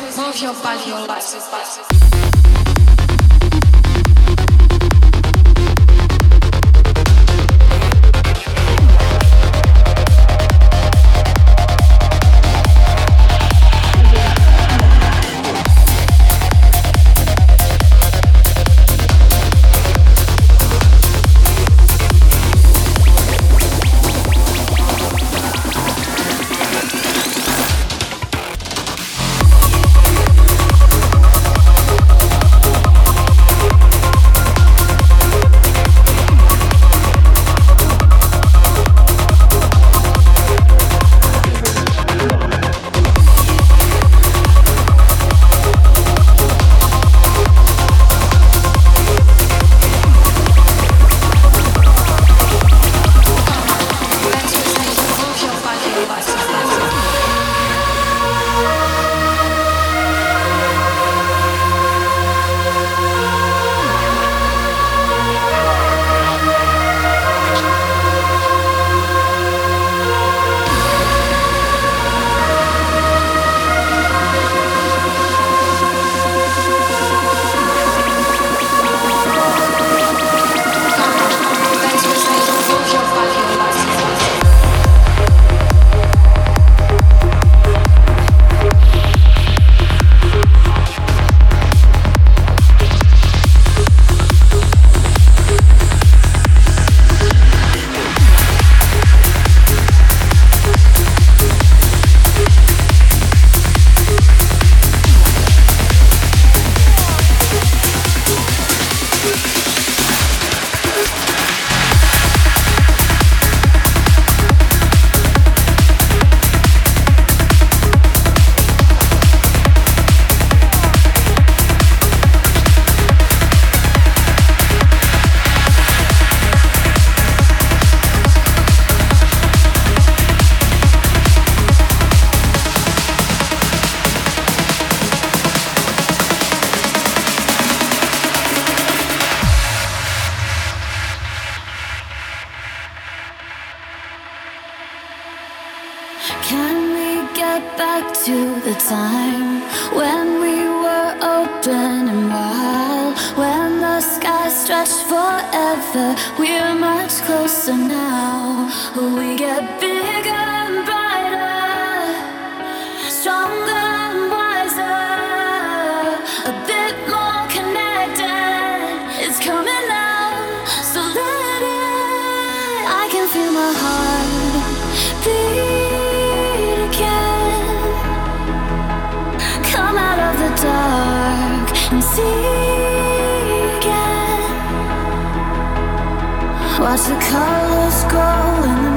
Move your body, your life back to the time when we were open and wild? When the sky stretched forever, we're much closer now. We get bigger Watch the colors grow